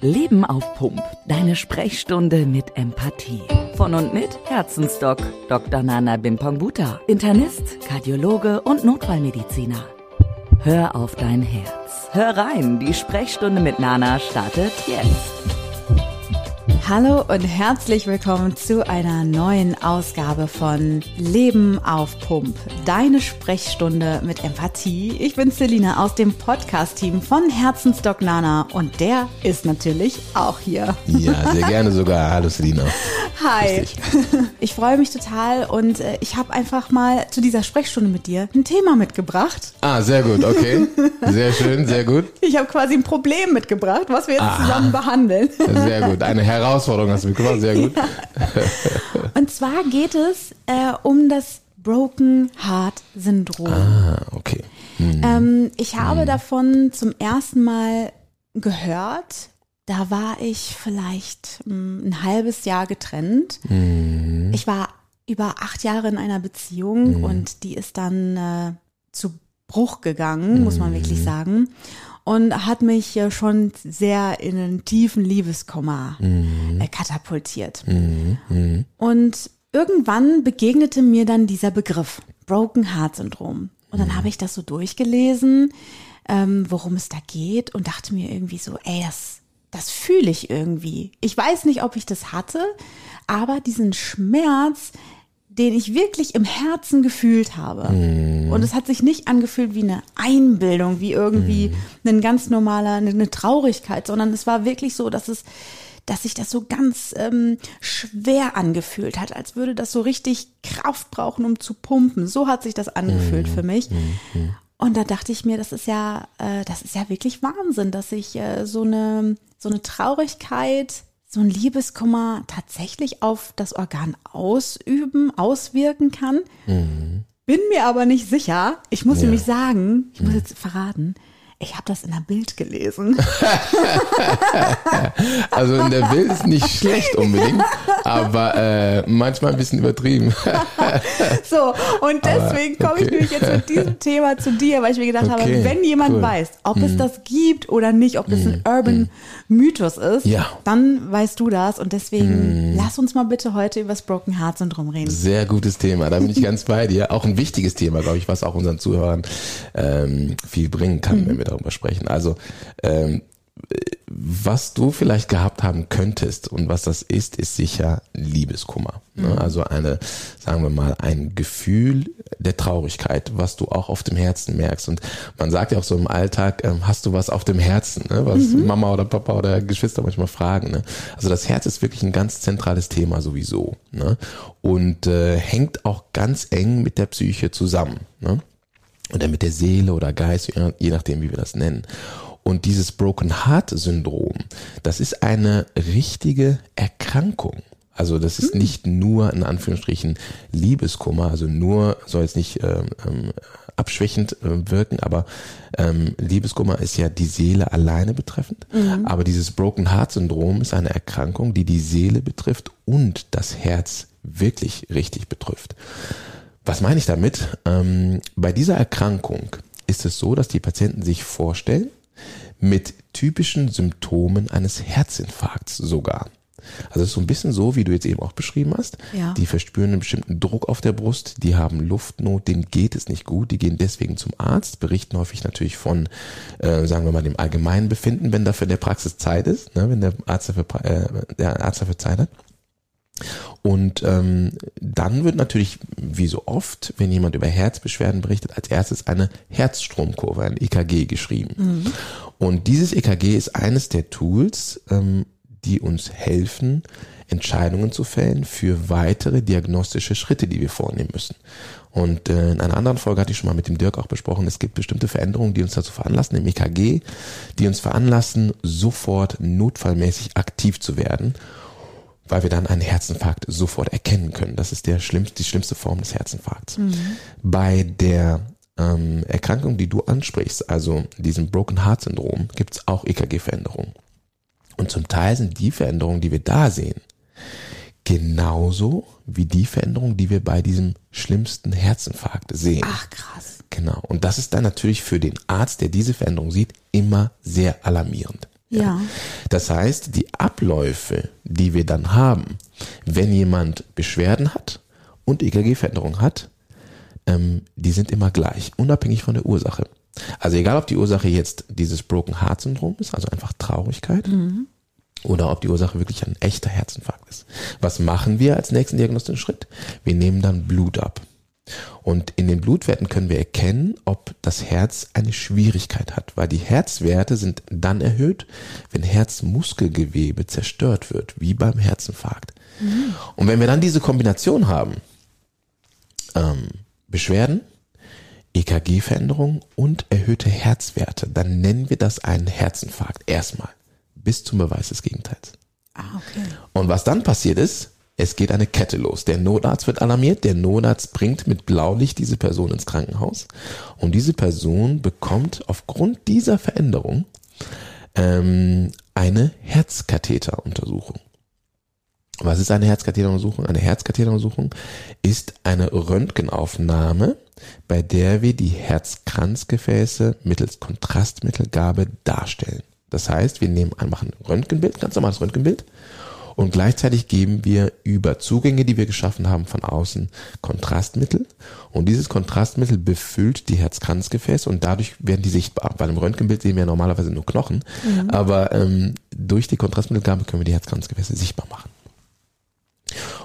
Leben auf Pump. Deine Sprechstunde mit Empathie. Von und mit Herzensdoc Dr. Nana Bimpangbuta. Internist, Kardiologe und Notfallmediziner. Hör auf dein Herz. Hör rein, die Sprechstunde mit Nana startet jetzt. Hallo und herzlich willkommen zu einer neuen Ausgabe von Leben auf Pump. Deine Sprechstunde mit Empathie. Ich bin Selina aus dem Podcast-Team von Herzensdoc Nana und der ist natürlich auch hier. Ja, sehr gerne sogar. Hallo Selina. Hi. Ich freue mich total und äh, ich habe einfach mal zu dieser Sprechstunde mit dir ein Thema mitgebracht. Ah, sehr gut, okay. Sehr schön, sehr gut. Ich habe quasi ein Problem mitgebracht, was wir jetzt ah, zusammen behandeln. Sehr gut. Eine Herausforderung hast du mitgebracht, sehr gut. Ja. Und zwar geht es äh, um das Broken Heart Syndrom. Ah, okay. Hm. Ähm, ich habe hm. davon zum ersten Mal gehört da war ich vielleicht hm, ein halbes Jahr getrennt. Mhm. Ich war über acht Jahre in einer Beziehung mhm. und die ist dann äh, zu Bruch gegangen, muss man wirklich mhm. sagen. Und hat mich äh, schon sehr in einen tiefen Liebeskummer mhm. äh, katapultiert. Mhm. Und irgendwann begegnete mir dann dieser Begriff, Broken Heart Syndrom. Und dann habe ich das so durchgelesen, ähm, worum es da geht und dachte mir irgendwie so, ey, das das fühle ich irgendwie. Ich weiß nicht, ob ich das hatte, aber diesen Schmerz, den ich wirklich im Herzen gefühlt habe. Mm. Und es hat sich nicht angefühlt wie eine Einbildung, wie irgendwie mm. ein ganz normaler, eine Traurigkeit, sondern es war wirklich so, dass es, dass sich das so ganz ähm, schwer angefühlt hat, als würde das so richtig Kraft brauchen, um zu pumpen. So hat sich das angefühlt mm. für mich. Mm. Und da dachte ich mir, das ist ja, äh, das ist ja wirklich Wahnsinn, dass ich äh, so eine so eine Traurigkeit, so ein Liebeskummer tatsächlich auf das Organ ausüben, auswirken kann. Mhm. Bin mir aber nicht sicher. Ich muss ja. nämlich sagen, ich muss jetzt verraten, ich habe das in der Bild gelesen. also in der Bild ist nicht schlecht unbedingt, aber äh, manchmal ein bisschen übertrieben. so, und deswegen komme okay. ich nämlich jetzt mit diesem Thema zu dir, weil ich mir gedacht okay, habe, wenn jemand cool. weiß, ob hm. es das gibt oder nicht, ob das hm. ein Urban hm. Mythos ist, ja. dann weißt du das. Und deswegen hm. lass uns mal bitte heute über das Broken Heart Syndrom reden. Sehr gutes Thema, da bin ich ganz bei dir. Auch ein wichtiges Thema, glaube ich, was auch unseren Zuhörern ähm, viel bringen kann, wenn wir darüber sprechen. Also ähm, was du vielleicht gehabt haben könntest und was das ist, ist sicher Liebeskummer. Ne? Mhm. Also eine, sagen wir mal, ein Gefühl der Traurigkeit, was du auch auf dem Herzen merkst. Und man sagt ja auch so im Alltag, ähm, hast du was auf dem Herzen, ne? was mhm. Mama oder Papa oder Geschwister manchmal fragen. Ne? Also das Herz ist wirklich ein ganz zentrales Thema sowieso. Ne? Und äh, hängt auch ganz eng mit der Psyche zusammen. Ne? Oder mit der Seele oder Geist, je nachdem, wie wir das nennen. Und dieses Broken Heart Syndrom, das ist eine richtige Erkrankung. Also das ist hm. nicht nur in Anführungsstrichen Liebeskummer, also nur soll jetzt nicht ähm, ähm, abschwächend äh, wirken, aber ähm, Liebeskummer ist ja die Seele alleine betreffend. Mhm. Aber dieses Broken Heart Syndrom ist eine Erkrankung, die die Seele betrifft und das Herz wirklich richtig betrifft. Was meine ich damit? Ähm, bei dieser Erkrankung ist es so, dass die Patienten sich vorstellen, mit typischen Symptomen eines Herzinfarkts sogar. Also es ist so ein bisschen so, wie du jetzt eben auch beschrieben hast. Ja. Die verspüren einen bestimmten Druck auf der Brust, die haben Luftnot, denen geht es nicht gut, die gehen deswegen zum Arzt, berichten häufig natürlich von, äh, sagen wir mal, dem allgemeinen Befinden, wenn dafür der Praxis Zeit ist, ne, wenn der Arzt dafür, äh, der Arzt dafür Zeit hat. Und ähm, dann wird natürlich, wie so oft, wenn jemand über Herzbeschwerden berichtet, als erstes eine Herzstromkurve, ein EKG geschrieben. Mhm. Und dieses EKG ist eines der Tools, ähm, die uns helfen, Entscheidungen zu fällen für weitere diagnostische Schritte, die wir vornehmen müssen. Und äh, in einer anderen Folge hatte ich schon mal mit dem Dirk auch besprochen, es gibt bestimmte Veränderungen, die uns dazu veranlassen, im EKG, die uns veranlassen, sofort notfallmäßig aktiv zu werden weil wir dann einen Herzinfarkt sofort erkennen können. Das ist der schlimmste, die schlimmste Form des Herzinfarkts. Mhm. Bei der ähm, Erkrankung, die du ansprichst, also diesem Broken Heart Syndrom, gibt es auch EKG-Veränderungen. Und zum Teil sind die Veränderungen, die wir da sehen, genauso wie die Veränderungen, die wir bei diesem schlimmsten Herzinfarkt sehen. Ach krass. Genau. Und das ist dann natürlich für den Arzt, der diese Veränderung sieht, immer sehr alarmierend. Ja. Das heißt, die Abläufe, die wir dann haben, wenn jemand Beschwerden hat und EKG-Veränderung hat, ähm, die sind immer gleich, unabhängig von der Ursache. Also egal, ob die Ursache jetzt dieses Broken Heart Syndrom ist, also einfach Traurigkeit, mhm. oder ob die Ursache wirklich ein echter Herzinfarkt ist. Was machen wir als nächsten diagnostischen Schritt? Wir nehmen dann Blut ab. Und in den Blutwerten können wir erkennen, ob das Herz eine Schwierigkeit hat, weil die Herzwerte sind dann erhöht, wenn Herzmuskelgewebe zerstört wird, wie beim Herzinfarkt. Mhm. Und wenn wir dann diese Kombination haben, ähm, Beschwerden, EKG-Veränderung und erhöhte Herzwerte, dann nennen wir das einen Herzinfarkt erstmal, bis zum Beweis des Gegenteils. Ah, okay. Und was dann passiert ist, es geht eine Kette los. Der Notarzt wird alarmiert, der Notarzt bringt mit Blaulicht diese Person ins Krankenhaus und diese Person bekommt aufgrund dieser Veränderung ähm, eine Herzkatheteruntersuchung. Was ist eine Herzkatheteruntersuchung? Eine Herzkatheteruntersuchung ist eine Röntgenaufnahme, bei der wir die Herzkranzgefäße mittels Kontrastmittelgabe darstellen. Das heißt, wir nehmen einfach ein Röntgenbild, ganz normales Röntgenbild, und gleichzeitig geben wir über Zugänge, die wir geschaffen haben von außen, Kontrastmittel. Und dieses Kontrastmittel befüllt die Herzkranzgefäße und dadurch werden die sichtbar. Bei einem Röntgenbild sehen wir normalerweise nur Knochen, mhm. aber ähm, durch die Kontrastmittelgabe können wir die Herzkranzgefäße sichtbar machen.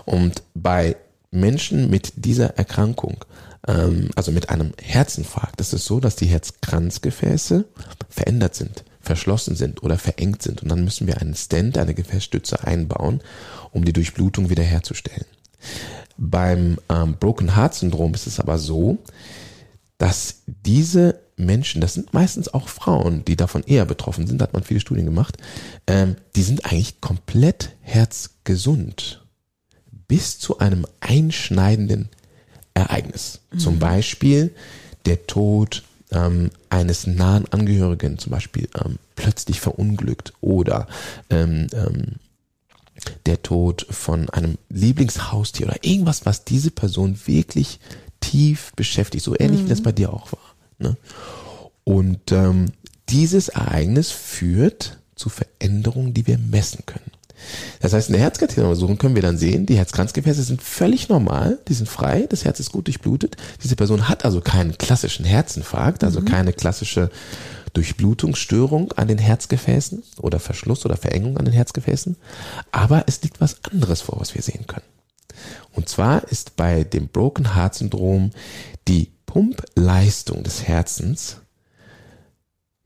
Und bei Menschen mit dieser Erkrankung, ähm, also mit einem Herzinfarkt, ist es so, dass die Herzkranzgefäße verändert sind, verschlossen sind oder verengt sind. Und dann müssen wir einen Stent, eine Gefäßstütze einbauen, um die Durchblutung wiederherzustellen. Beim ähm, Broken Heart Syndrom ist es aber so, dass diese Menschen, das sind meistens auch Frauen, die davon eher betroffen sind, da hat man viele Studien gemacht, ähm, die sind eigentlich komplett herzgesund bis zu einem einschneidenden Ereignis. Mhm. Zum Beispiel der Tod ähm, eines nahen Angehörigen, zum Beispiel ähm, plötzlich verunglückt oder ähm, ähm, der Tod von einem Lieblingshaustier oder irgendwas, was diese Person wirklich tief beschäftigt, so ähnlich mhm. wie das bei dir auch war. Ne? Und ähm, dieses Ereignis führt zu Veränderungen, die wir messen können. Das heißt, in der Herzkatheteruntersuchung können wir dann sehen, die Herzkranzgefäße sind völlig normal, die sind frei, das Herz ist gut durchblutet. Diese Person hat also keinen klassischen Herzinfarkt, also mhm. keine klassische Durchblutungsstörung an den Herzgefäßen oder Verschluss oder Verengung an den Herzgefäßen. Aber es liegt was anderes vor, was wir sehen können. Und zwar ist bei dem Broken Heart Syndrom die Pumpleistung des Herzens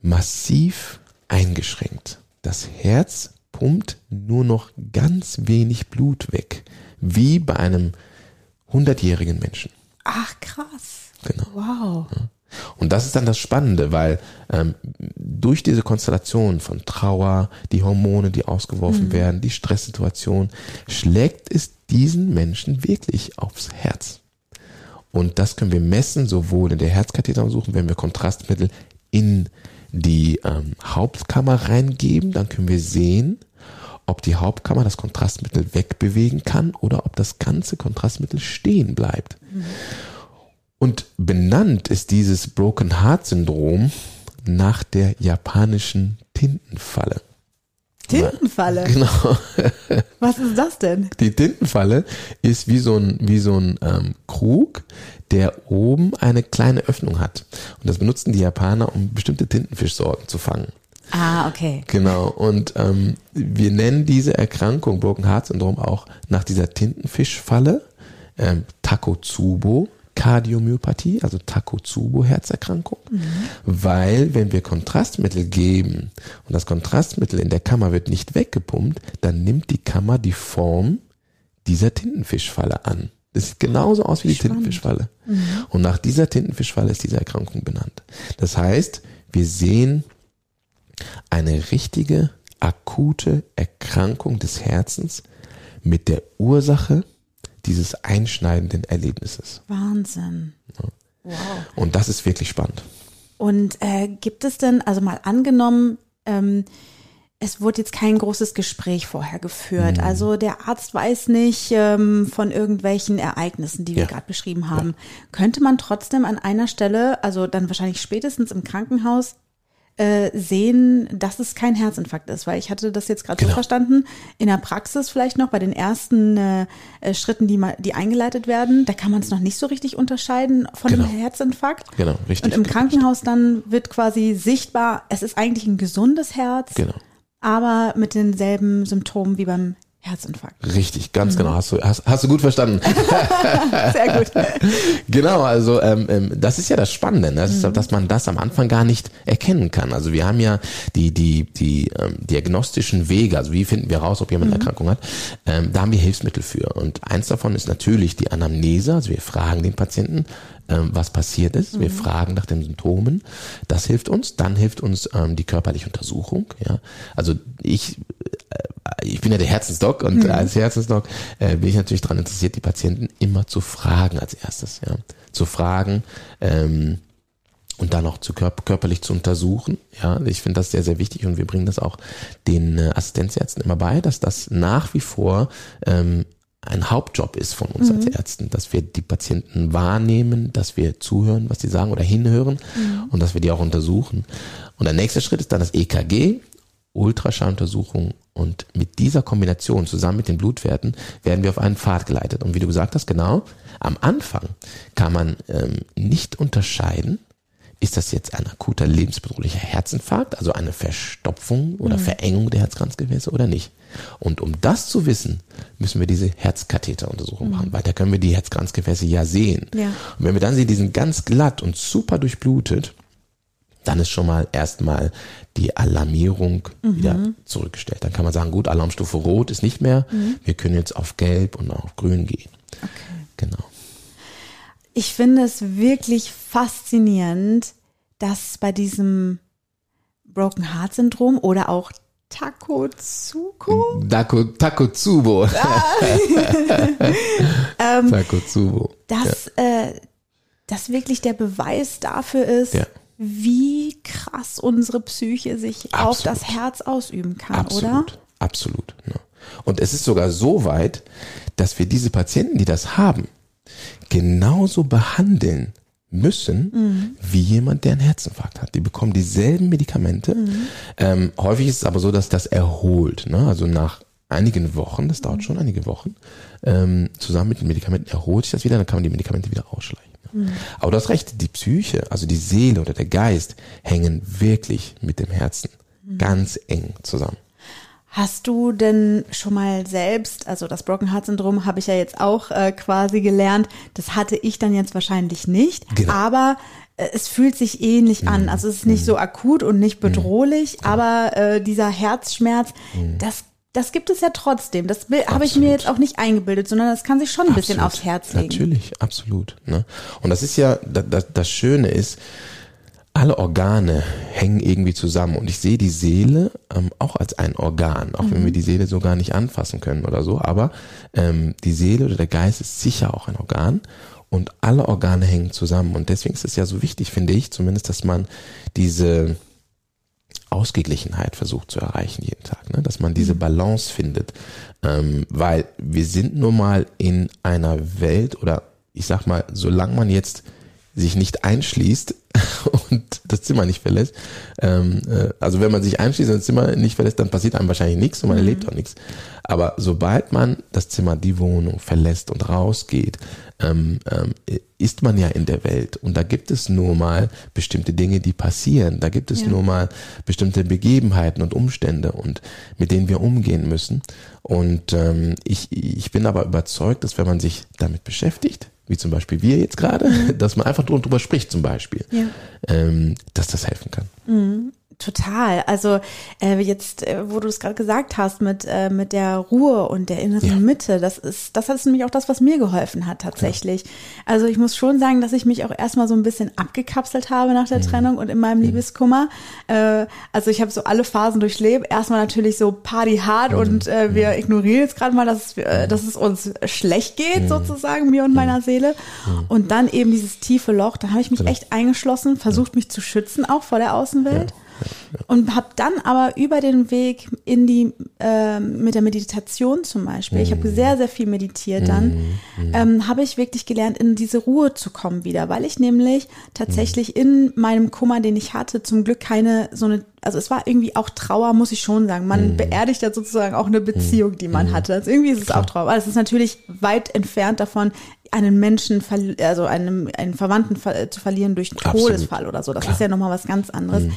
massiv eingeschränkt. Das Herz pumpt nur noch ganz wenig Blut weg, wie bei einem 100-jährigen Menschen. Ach, krass. Genau. Wow. Ja. Und das ist dann das Spannende, weil ähm, durch diese Konstellation von Trauer, die Hormone, die ausgeworfen mhm. werden, die Stresssituation, schlägt es diesen Menschen wirklich aufs Herz. Und das können wir messen, sowohl in der Herzkatheteruntersuchung, wenn wir Kontrastmittel in die ähm, Hauptkammer reingeben, dann können wir sehen, ob die Hauptkammer das Kontrastmittel wegbewegen kann oder ob das ganze Kontrastmittel stehen bleibt. Mhm. Und benannt ist dieses Broken Heart Syndrom nach der japanischen Tintenfalle. Tintenfalle? Genau. Was ist das denn? Die Tintenfalle ist wie so ein, wie so ein ähm, Krug, der oben eine kleine Öffnung hat. Und das benutzen die Japaner, um bestimmte Tintenfischsorten zu fangen. Ah, okay. Genau. Und ähm, wir nennen diese Erkrankung, Broken Heart Syndrom, auch nach dieser Tintenfischfalle, ähm, Takotsubo. Kardiomyopathie, also Takotsubo-Herzerkrankung, mhm. weil wenn wir Kontrastmittel geben und das Kontrastmittel in der Kammer wird nicht weggepumpt, dann nimmt die Kammer die Form dieser Tintenfischfalle an. Das sieht genauso aus wie die Spannend. Tintenfischfalle. Mhm. Und nach dieser Tintenfischfalle ist diese Erkrankung benannt. Das heißt, wir sehen eine richtige akute Erkrankung des Herzens mit der Ursache dieses einschneidenden Erlebnisses. Wahnsinn. Ja. Wow. Und das ist wirklich spannend. Und äh, gibt es denn, also mal angenommen, ähm, es wurde jetzt kein großes Gespräch vorher geführt. Mhm. Also der Arzt weiß nicht ähm, von irgendwelchen Ereignissen, die wir ja. gerade beschrieben haben. Ja. Könnte man trotzdem an einer Stelle, also dann wahrscheinlich spätestens im Krankenhaus, äh, sehen, dass es kein Herzinfarkt ist, weil ich hatte das jetzt gerade Genau. so verstanden, in der Praxis vielleicht noch bei den ersten äh, äh, Schritten, die, mal, die eingeleitet werden, da kann man es noch nicht so richtig unterscheiden von Genau. einem Herzinfarkt. Genau, richtig. Und im Krankenhaus dann wird quasi sichtbar, es ist eigentlich ein gesundes Herz, Genau. Aber mit denselben Symptomen wie beim Herzinfarkt. Richtig, ganz Mhm. genau. Hast du, hast, hast du gut verstanden. Sehr gut. Genau, also ähm, ähm, das ist ja das Spannende, ne? das Mhm. ist, dass man das am Anfang gar nicht erkennen kann. Also wir haben ja die die die ähm, diagnostischen Wege, also wie finden wir raus, ob jemand Mhm. eine Erkrankung hat. Ähm, da haben wir Hilfsmittel für und eins davon ist natürlich die Anamnese. Also wir fragen den Patienten, was passiert ist. Wir fragen nach den Symptomen. Das hilft uns. Dann hilft uns ähm, die körperliche Untersuchung. Ja, also ich ich bin ja der Herzensdoc und als Herzensdoc äh, bin ich natürlich daran interessiert, die Patienten immer zu fragen als erstes, ja, zu fragen ähm, und dann auch zu körp körperlich zu untersuchen. Ja, ich finde das sehr sehr wichtig und wir bringen das auch den äh, Assistenzärzten immer bei, dass das nach wie vor ähm, ein Hauptjob ist von uns als Ärzten, dass wir die Patienten wahrnehmen, dass wir zuhören, was sie sagen oder hinhören und dass wir die auch untersuchen. Und der nächste Schritt ist dann das EKG, Ultraschalluntersuchung und mit dieser Kombination zusammen mit den Blutwerten werden wir auf einen Pfad geleitet. Und wie du gesagt hast, genau, am Anfang kann man ähm, nicht unterscheiden, ist das jetzt ein akuter lebensbedrohlicher Herzinfarkt, also eine Verstopfung oder Verengung der Herzkranzgefäße oder nicht. Und um das zu wissen, müssen wir diese Herzkatheteruntersuchung machen, weil da können wir die Herzkranzgefäße ja sehen. Ja. Und wenn wir dann sehen, die sind ganz glatt und super durchblutet, dann ist schon mal erstmal die Alarmierung wieder zurückgestellt. Dann kann man sagen, gut, Alarmstufe Rot ist nicht mehr. Wir können jetzt auf Gelb und auf Grün gehen. Genau. Ich finde es wirklich faszinierend, dass bei diesem Broken Heart Syndrom oder auch Takotsuko, Dako, Takotsubo. ähm, Takotsubo. dass äh, das wirklich der Beweis dafür ist, Ja. wie krass unsere Psyche sich auf Absolut. das Herz ausüben kann, Absolut. oder? Absolut. Ne? Und es ist sogar so weit, dass wir diese Patienten, die das haben, genauso behandeln müssen wie jemand, der einen Herzinfarkt hat. Die bekommen dieselben Medikamente. Ähm, häufig ist es aber so, dass das erholt. Ne? Also nach einigen Wochen, das dauert schon einige Wochen, ähm, zusammen mit den Medikamenten erholt sich das wieder, dann kann man die Medikamente wieder ausschleichen. Ne? Aber du hast recht, die Psyche, also die Seele oder der Geist hängen wirklich mit dem Herzen ganz eng zusammen. Hast du denn schon mal selbst, also das Broken Heart Syndrom habe ich ja jetzt auch äh, quasi gelernt, das hatte ich dann jetzt wahrscheinlich nicht, Genau. aber äh, es fühlt sich ähnlich an. Also es ist nicht so akut und nicht bedrohlich, aber äh, dieser Herzschmerz, das das gibt es ja trotzdem. Das habe ich mir jetzt auch nicht eingebildet, sondern das kann sich schon ein bisschen Absolut. aufs Herz legen. Natürlich, absolut. Ne? Und das ist ja, das, das Schöne ist, alle Organe hängen irgendwie zusammen und ich sehe die Seele ähm, auch als ein Organ, auch wenn wir die Seele so gar nicht anfassen können oder so, aber ähm, die Seele oder der Geist ist sicher auch ein Organ und alle Organe hängen zusammen und deswegen ist es ja so wichtig, finde ich, zumindest, dass man diese Ausgeglichenheit versucht zu erreichen jeden Tag, ne? dass man diese Balance findet, ähm, weil wir sind nun mal in einer Welt oder ich sag mal, solange man jetzt sich nicht einschließt und das Zimmer nicht verlässt, ähm, äh, also wenn man sich einschließt und das Zimmer nicht verlässt, dann passiert einem wahrscheinlich nichts und man erlebt auch nichts. Aber sobald man das Zimmer, die Wohnung verlässt und rausgeht, ähm, ähm, ist man ja in der Welt und da gibt es nur mal bestimmte Dinge, die passieren. Da gibt es Ja. nur mal bestimmte Begebenheiten und Umstände und mit denen wir umgehen müssen. Und ähm, ich, ich bin aber überzeugt, dass wenn man sich damit beschäftigt, wie zum Beispiel wir jetzt gerade, dass man einfach drüber spricht zum Beispiel, Ja. ähm, dass das helfen kann. Total. Also äh, jetzt, äh, wo du es gerade gesagt hast, mit, äh, mit der Ruhe und der inneren Ja. Mitte, das ist, das ist nämlich auch das, was mir geholfen hat tatsächlich. Also ich muss schon sagen, dass ich mich auch erstmal so ein bisschen abgekapselt habe nach Mhm. der Trennung und in meinem Liebeskummer. Äh, also ich habe so alle Phasen durchlebt. Erstmal natürlich so Party hard Mhm. und äh, wir ignorieren jetzt gerade mal, dass äh, dass es uns schlecht geht, sozusagen, mir und meiner Seele. Und dann eben dieses tiefe Loch, da habe ich mich echt eingeschlossen, versucht mich zu schützen, auch vor der Außenwelt. Und habe dann aber über den Weg in die, äh, mit der Meditation zum Beispiel, ich habe sehr, sehr viel meditiert dann, ähm, habe ich wirklich gelernt, in diese Ruhe zu kommen wieder, weil ich nämlich tatsächlich in meinem Kummer, den ich hatte, zum Glück keine so eine also es war irgendwie auch Trauer, muss ich schon sagen. Man mhm. beerdigt ja sozusagen auch eine Beziehung, die man mhm. hatte. Also irgendwie ist es Klar. auch Trauer. Aber es ist natürlich weit entfernt davon, einen Menschen, also einen, einen Verwandten zu verlieren durch Todesfall oder so. Das Klar. ist ja nochmal was ganz anderes. Mhm.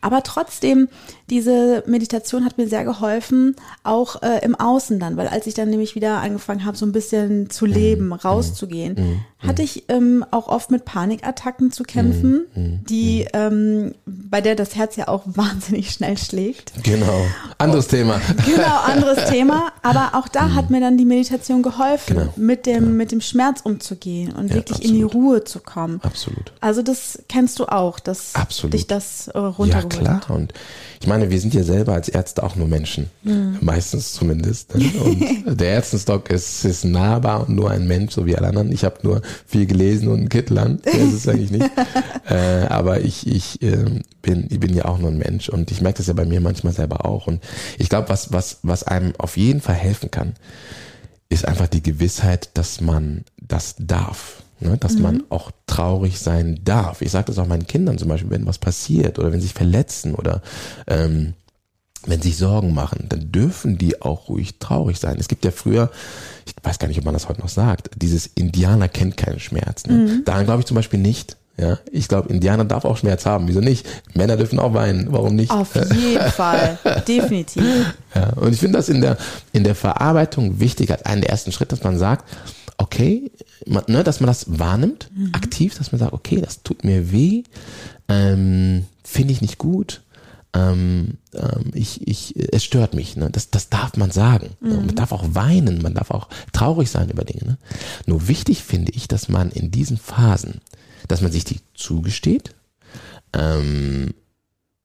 Aber trotzdem, diese Meditation hat mir sehr geholfen, auch äh, im Außen dann, weil als ich dann nämlich wieder angefangen habe, so ein bisschen zu leben, mhm. rauszugehen, mhm. hatte ich ähm, auch oft mit Panikattacken zu kämpfen, mhm. mhm. die, ähm, bei der das Herz ja auch wahnsinnig schnell schlägt. Genau. Anderes Und, Thema. Genau, anderes Thema. Aber auch da hat mhm. mir dann die Meditation geholfen, genau. mit dem, genau. mit dem Schmerz umzugehen und ja, wirklich absolut. in die Ruhe zu kommen. Absolut. Also das kennst du auch, dass absolut. dich das äh, ja, klar. Und ich meine, wir sind ja selber als Ärzte auch nur Menschen. Mhm. Meistens zumindest. Ne? Und der Ärztenstock ist, ist nahbar und nur ein Mensch, so wie alle anderen. Ich habe nur viel gelesen und einen Kittel an. Der ist es eigentlich nicht. äh, aber ich, ich, äh, bin, ich bin ja auch nur ein Mensch und ich merke das ja bei mir manchmal selber auch. Und ich glaube, was, was, was einem auf jeden Fall helfen kann, ist einfach die Gewissheit, dass man das darf. Ne, dass mhm. man auch traurig sein darf. Ich sage das auch meinen Kindern zum Beispiel, wenn was passiert oder wenn sie sich verletzen oder ähm, wenn sie sich Sorgen machen, dann dürfen die auch ruhig traurig sein. Es gibt ja früher, ich weiß gar nicht, ob man das heute noch sagt, dieses Indianer kennt keinen Schmerz. Ne? Mhm. Daran glaube ich zum Beispiel nicht. Ja, ich glaube, Indianer darf auch Schmerz haben. Wieso nicht? Männer dürfen auch weinen. Warum nicht? Auf jeden Fall. Definitiv. Ja, und ich finde das in der, in der Verarbeitung wichtig, als einen der ersten Schritt, dass man sagt, okay, man, ne, dass man das wahrnimmt, mhm. aktiv, dass man sagt, okay, das tut mir weh, ähm, finde ich nicht gut, ähm, ähm, ich, ich, es stört mich. Ne? Das, das darf man sagen. Mhm. Man darf auch weinen, man darf auch traurig sein über Dinge. Ne? Nur wichtig finde ich, dass man in diesen Phasen, dass man sich die zugesteht ähm,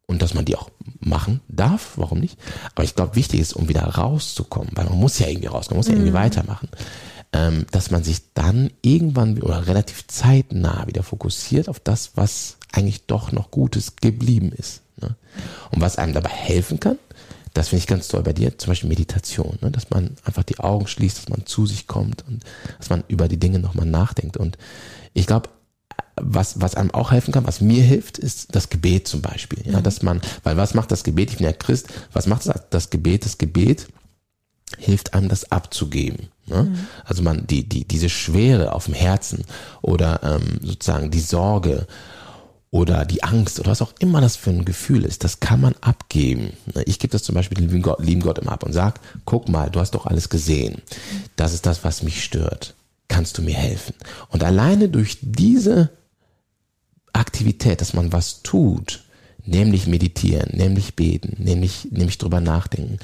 und dass man die auch machen darf, warum nicht? Aber ich glaube, wichtig ist, um wieder rauszukommen, weil man muss ja irgendwie rauskommen, man muss ja irgendwie mhm. weitermachen ähm, dass man sich dann irgendwann oder relativ zeitnah wieder fokussiert auf das, was eigentlich doch noch Gutes geblieben ist. Ne? Und was einem dabei helfen kann, das finde ich ganz toll bei dir, zum Beispiel Meditation, ne? dass man einfach die Augen schließt, dass man zu sich kommt und dass man über die Dinge nochmal nachdenkt. Und ich glaube, was, was einem auch helfen kann, was mir hilft, ist das Gebet zum Beispiel. Ja, mhm. dass man, weil was macht das Gebet? Ich bin ja Christ. Was macht das, das Gebet? Das Gebet hilft einem, das abzugeben. Ne? Mhm. Also man, die, die, diese Schwere auf dem Herzen oder ähm, sozusagen die Sorge oder die Angst oder was auch immer das für ein Gefühl ist, das kann man abgeben. Ne? Ich gebe das zum Beispiel dem lieben Gott, lieben Gott immer ab und sag, guck mal, du hast doch alles gesehen. Das ist das, was mich stört. Kannst du mir helfen? Und alleine durch diese Aktivität, dass man was tut, nämlich meditieren, nämlich beten, nämlich, nämlich drüber nachdenken.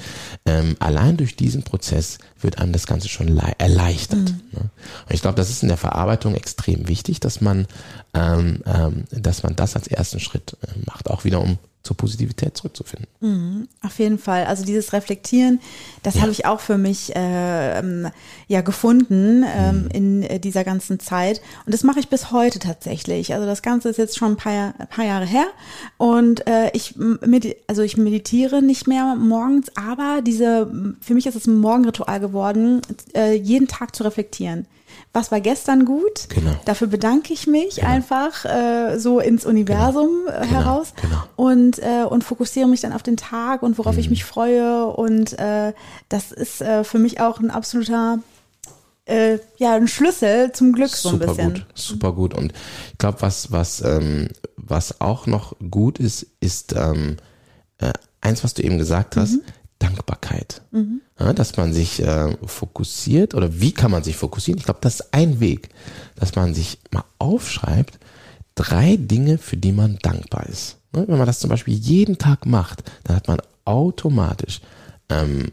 Ähm, allein durch diesen Prozess wird einem das Ganze schon erleichtert. Mhm. Ne? Und ich glaube, das ist in der Verarbeitung extrem wichtig, dass man, ähm, ähm, dass man das als ersten Schritt äh, macht, auch wieder um zur Positivität zurückzufinden. Mhm, auf jeden Fall. Also dieses Reflektieren, das ja. habe ich auch für mich äh, ähm, ja gefunden ähm, mhm. in äh, dieser ganzen Zeit. Und das mache ich bis heute tatsächlich. Also das Ganze ist jetzt schon ein paar, ein paar Jahre her. Und äh, ich also ich meditiere nicht mehr morgens, aber diese, für mich ist es ein Morgenritual geworden, äh, jeden Tag zu reflektieren was war gestern gut. Genau. Dafür bedanke ich mich genau. einfach äh, so ins Universum genau. Äh, genau. heraus genau. Und, äh, und fokussiere mich dann auf den Tag und worauf mhm. ich mich freue. Und äh, das ist äh, für mich auch ein absoluter äh, ja, ein Schlüssel zum Glück so ein super bisschen. Gut, super gut. Und ich glaube, was, was, ähm, was auch noch gut ist, ist ähm, äh, eins, was du eben gesagt hast, mhm. Dankbarkeit. Mhm. Ja, dass man sich äh, fokussiert oder wie kann man sich fokussieren? Ich glaube, das ist ein Weg, dass man sich mal aufschreibt, drei Dinge, für die man dankbar ist. Ne? Wenn man das zum Beispiel jeden Tag macht, dann hat man automatisch ähm,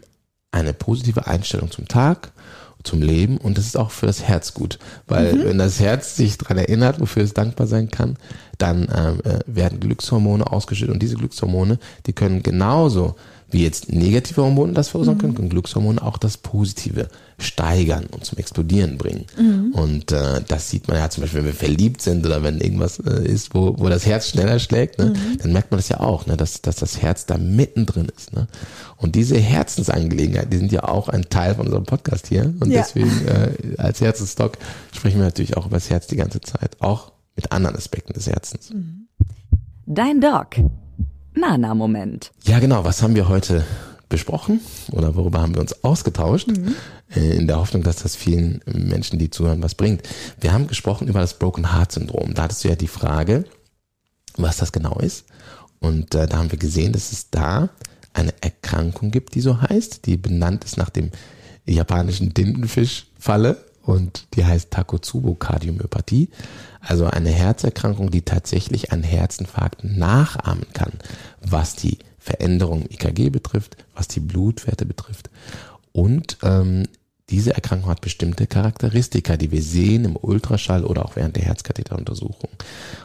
eine positive Einstellung zum Tag, zum Leben und das ist auch für das Herz gut, weil mhm. wenn das Herz sich daran erinnert, wofür es dankbar sein kann, dann ähm, äh, werden Glückshormone ausgeschüttet und diese Glückshormone, die können genauso wie jetzt negative Hormone das verursachen mhm. können, können Glückshormone auch das Positive steigern und zum Explodieren bringen. Mhm. Und äh, das sieht man ja zum Beispiel, wenn wir verliebt sind oder wenn irgendwas äh, ist, wo, wo das Herz schneller schlägt, ne, mhm. dann merkt man das ja auch, ne, dass, dass das Herz da mittendrin ist. Ne? Und diese Herzensangelegenheit, die sind ja auch ein Teil von unserem Podcast hier. Und ja. deswegen äh, als Herzensstock sprechen wir natürlich auch über das Herz die ganze Zeit, auch mit anderen Aspekten des Herzens. Mhm. Dein Doc. Nana-Moment. Ja, genau. Was haben wir heute besprochen oder worüber haben wir uns ausgetauscht? Mhm. Äh, in der Hoffnung, dass das vielen Menschen, die zuhören, was bringt. Wir haben gesprochen über das Broken Heart Syndrom. Da hattest du ja die Frage, was das genau ist. Und äh, da haben wir gesehen, dass es da eine Erkrankung gibt, die so heißt, die benannt ist nach dem japanischen Tintenfischfalle und die heißt Takotsubo-Kardiomyopathie. Also eine Herzerkrankung, die tatsächlich einen Herzinfarkt nachahmen kann, was die Veränderung im EKG betrifft, was die Blutwerte betrifft. Und ähm, diese Erkrankung hat bestimmte Charakteristika, die wir sehen im Ultraschall oder auch während der Herzkatheteruntersuchung.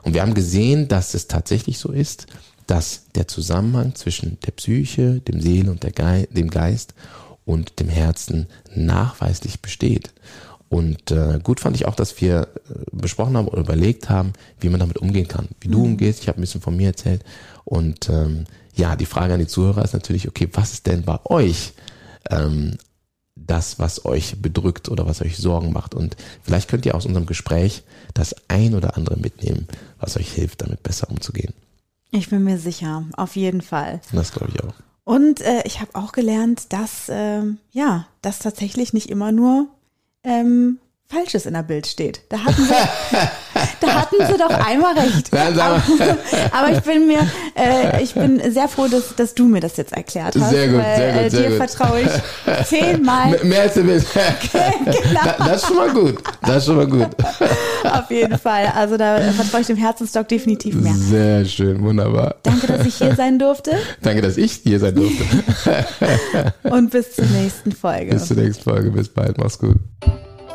Und wir haben gesehen, dass es tatsächlich so ist, dass der Zusammenhang zwischen der Psyche, dem Seele und Ge dem Geist und dem Herzen nachweislich besteht. Und äh, gut fand ich auch, dass wir äh, besprochen haben oder überlegt haben, wie man damit umgehen kann. Wie du mhm. umgehst, ich habe ein bisschen von mir erzählt. Und ähm, ja, die Frage an die Zuhörer ist natürlich, okay, was ist denn bei euch ähm, das, was euch bedrückt oder was euch Sorgen macht? Und vielleicht könnt ihr aus unserem Gespräch das ein oder andere mitnehmen, was euch hilft, damit besser umzugehen. Ich bin mir sicher, auf jeden Fall. Das glaube ich auch. Und äh, ich habe auch gelernt, dass äh, ja, das tatsächlich nicht immer nur ähm, Falsches in der Bild steht. Da hatten sie, da hatten sie doch einmal recht. Aber, aber ich bin mir, äh, ich bin sehr froh, dass, dass du mir das jetzt erklärt hast. Sehr gut, weil, sehr gut, äh, sehr dir gut. vertraue ich zehnmal. Mehr als du willst. genau. Das ist schon mal gut. Das ist schon mal gut. Auf jeden Fall. Also da vertraue ich dem Herzensdoc definitiv mehr. Sehr schön, wunderbar. Danke, dass ich hier sein durfte. Danke, dass ich hier sein durfte. Und bis zur nächsten Folge. Bis zur nächsten Folge. Bis bald. Mach's gut.